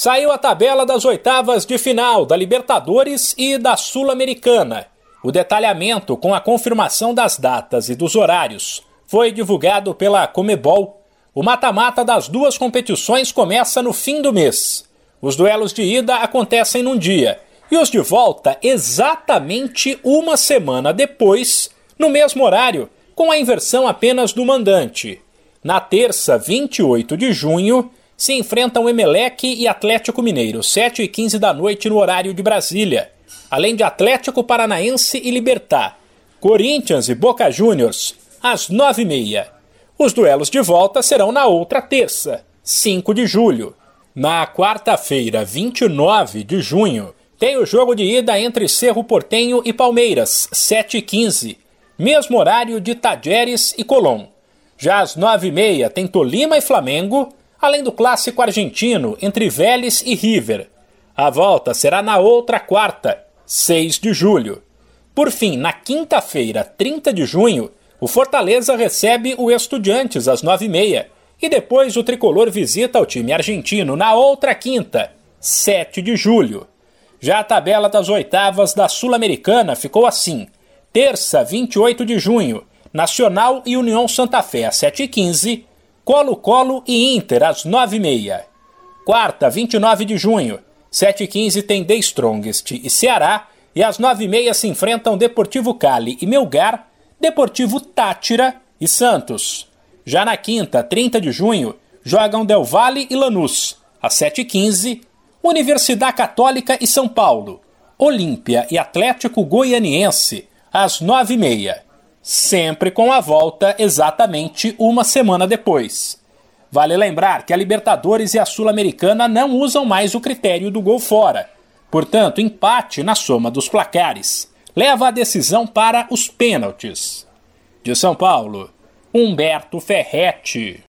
Saiu a tabela das oitavas de final da Libertadores e da Sul-Americana. O detalhamento com a confirmação das datas e dos horários foi divulgado pela Comebol. O mata-mata das duas competições começa no fim do mês. Os duelos de ida acontecem num dia e os de volta exatamente uma semana depois, no mesmo horário, com a inversão apenas do mandante. Na terça, 28 de junho, se enfrentam Emelec e Atlético Mineiro, 7 e 15 da noite no horário de Brasília. Além de Atlético Paranaense e Libertar, Corinthians e Boca Juniors, às 9 e meia. Os duelos de volta serão na outra terça, 5 de julho. Na quarta-feira, 29 de junho, tem o jogo de ida entre Cerro Portenho e Palmeiras, 7 e 15. Mesmo horário de Tajeres e Colón. Já às 9 e meia tem Tolima e Flamengo, além do clássico argentino entre Vélez e River. A volta será na outra quarta, 6 de julho. Por fim, na quinta-feira, 30 de junho, o Fortaleza recebe o Estudiantes às 9h30 e depois o tricolor visita o time argentino na outra quinta, 7 de julho. Já a tabela das oitavas da Sul-Americana ficou assim: terça, 28 de junho, Nacional e União Santa Fé às 7h15, Colo-Colo e Inter às 9h30. Quarta, 29 de junho, 7h15 tem The Strongest e Ceará, e às 9h30 se enfrentam Deportivo Cali e Melgar, Deportivo Tátira e Santos. Já na quinta, 30 de junho, jogam Del Valle e Lanús, às 7h15, Universidade Católica e São Paulo, Olímpia e Atlético Goianiense, às 9h30 sempre com a volta exatamente uma semana depois. Vale lembrar que a Libertadores e a Sul-Americana não usam mais o critério do gol fora. Portanto, empate na soma dos placares leva a decisão para os pênaltis. De São Paulo, Humberto Ferretti.